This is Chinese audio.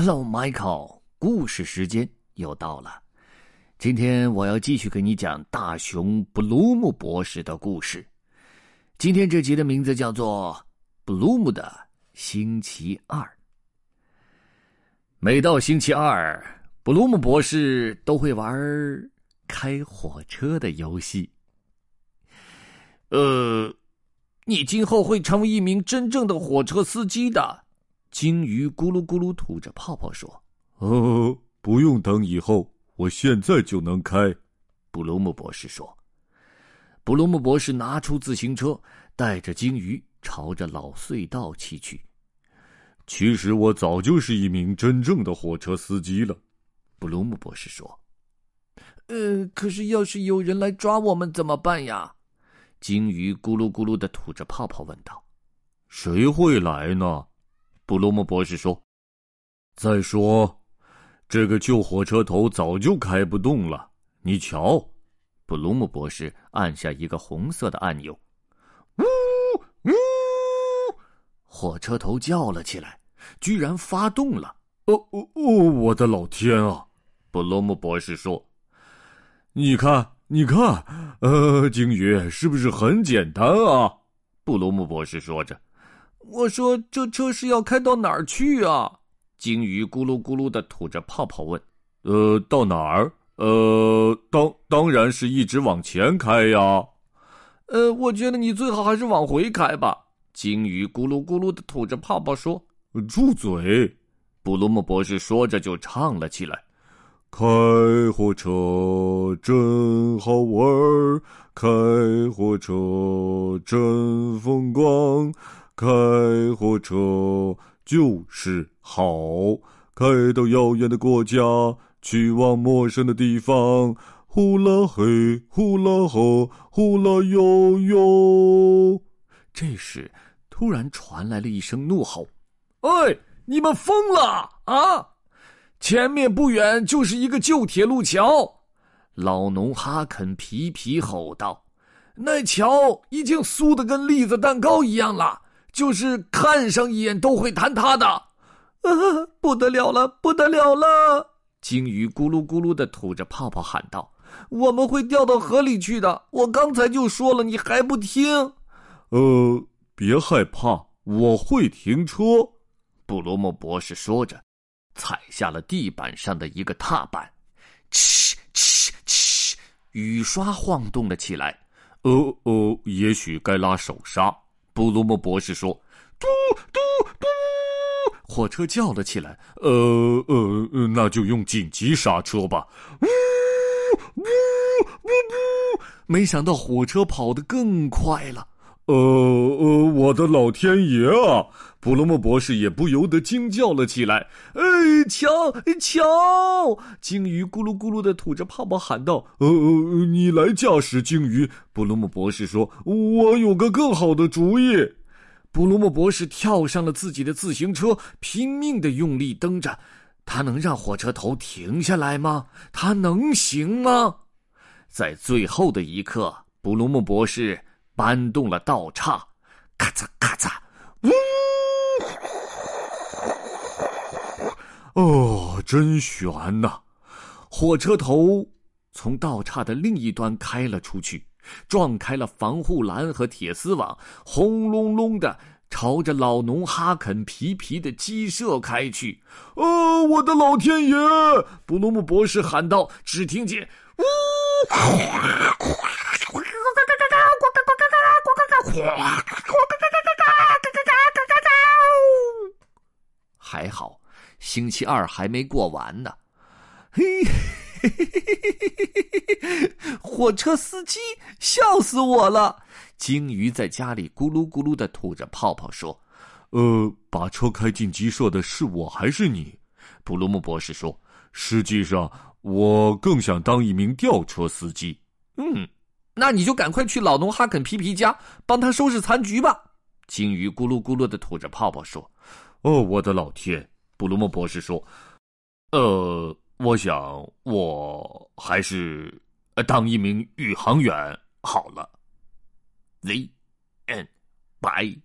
Hello, Michael。故事时间又到了。今天我要继续给你讲大熊布鲁姆博士的故事。今天这集的名字叫做《布鲁姆的星期二》。每到星期二，布鲁姆博士都会玩开火车的游戏。呃，你今后会成为一名真正的火车司机的。鲸鱼咕噜咕噜吐着泡泡说：“哦，不用等以后，我现在就能开。”布鲁姆博士说。布鲁姆博士拿出自行车，带着鲸鱼朝着老隧道骑去。其实我早就是一名真正的火车司机了，布鲁姆博士说。呃，可是要是有人来抓我们怎么办呀？鲸鱼咕噜咕噜的吐着泡泡问道。谁会来呢？布鲁姆博士说：“再说，这个旧火车头早就开不动了。你瞧。”布鲁姆博士按下一个红色的按钮，呜呜，火车头叫了起来，居然发动了！哦哦哦！我的老天啊！布鲁姆博士说：“你看，你看，呃，鲸鱼是不是很简单啊？”布鲁姆博士说着。我说：“这车是要开到哪儿去啊？”鲸鱼咕噜咕噜的吐着泡泡问。“呃，到哪儿？呃，当当然是一直往前开呀。”“呃，我觉得你最好还是往回开吧。”鲸鱼咕噜咕噜的吐着泡泡说。“住嘴！”布鲁姆博士说着就唱了起来：“开火车真好玩儿，开火车真风光。”开火车就是好，开到遥远的国家，去往陌生的地方。呼啦嘿，呼啦吼，呼啦悠悠。这时，突然传来了一声怒吼：“哎，你们疯了啊！前面不远就是一个旧铁路桥。”老农哈肯皮皮吼道：“那桥已经酥的跟栗子蛋糕一样了。”就是看上一眼都会坍塌的，啊，不得了了，不得了了！鲸鱼咕噜咕噜的吐着泡泡喊道：“我们会掉到河里去的！我刚才就说了，你还不听。”呃，别害怕，我会停车。”布罗姆博士说着，踩下了地板上的一个踏板，哧哧哧，雨刷晃动了起来。哦哦，也许该拉手刹。布鲁姆博士说：“嘟嘟嘟！”火车叫了起来。“呃呃，那就用紧急刹车吧。”“呜呜呜呜！”没想到火车跑得更快了。“呃呃，我的老天爷啊！”布鲁姆博士也不由得惊叫了起来。“哎，瞧瞧！”鲸鱼咕噜咕噜的吐着泡泡喊道。“呃呃，你来驾驶鲸鱼。”布鲁姆博士说：“我有个更好的主意。”布鲁姆博士跳上了自己的自行车，拼命的用力蹬着。他能让火车头停下来吗？他能行吗？在最后的一刻，布鲁姆博士搬动了道岔，咔嚓咔嚓，呜！哦，真悬呐！火车头从道岔的另一端开了出去。撞开了防护栏和铁丝网，轰隆隆的朝着老农哈肯皮皮的鸡舍开去。哦，我的老天爷！布鲁姆博士喊道。只听见“呜”，还好，星期二还没过完呢。嘿。嘿嘿嘿嘿嘿嘿嘿！火车司机笑死我了。鲸鱼在家里咕噜咕噜的吐着泡泡说：“呃，把车开进鸡舍的是我还是你？”布鲁姆博士说：“实际上，我更想当一名吊车司机。”嗯，那你就赶快去老农哈肯皮皮家帮他收拾残局吧。鲸鱼咕噜咕噜的吐着泡泡说：“哦，我的老天！”布鲁姆博士说：“呃。”我想，我还是当一名宇航员好了。The end. Bye.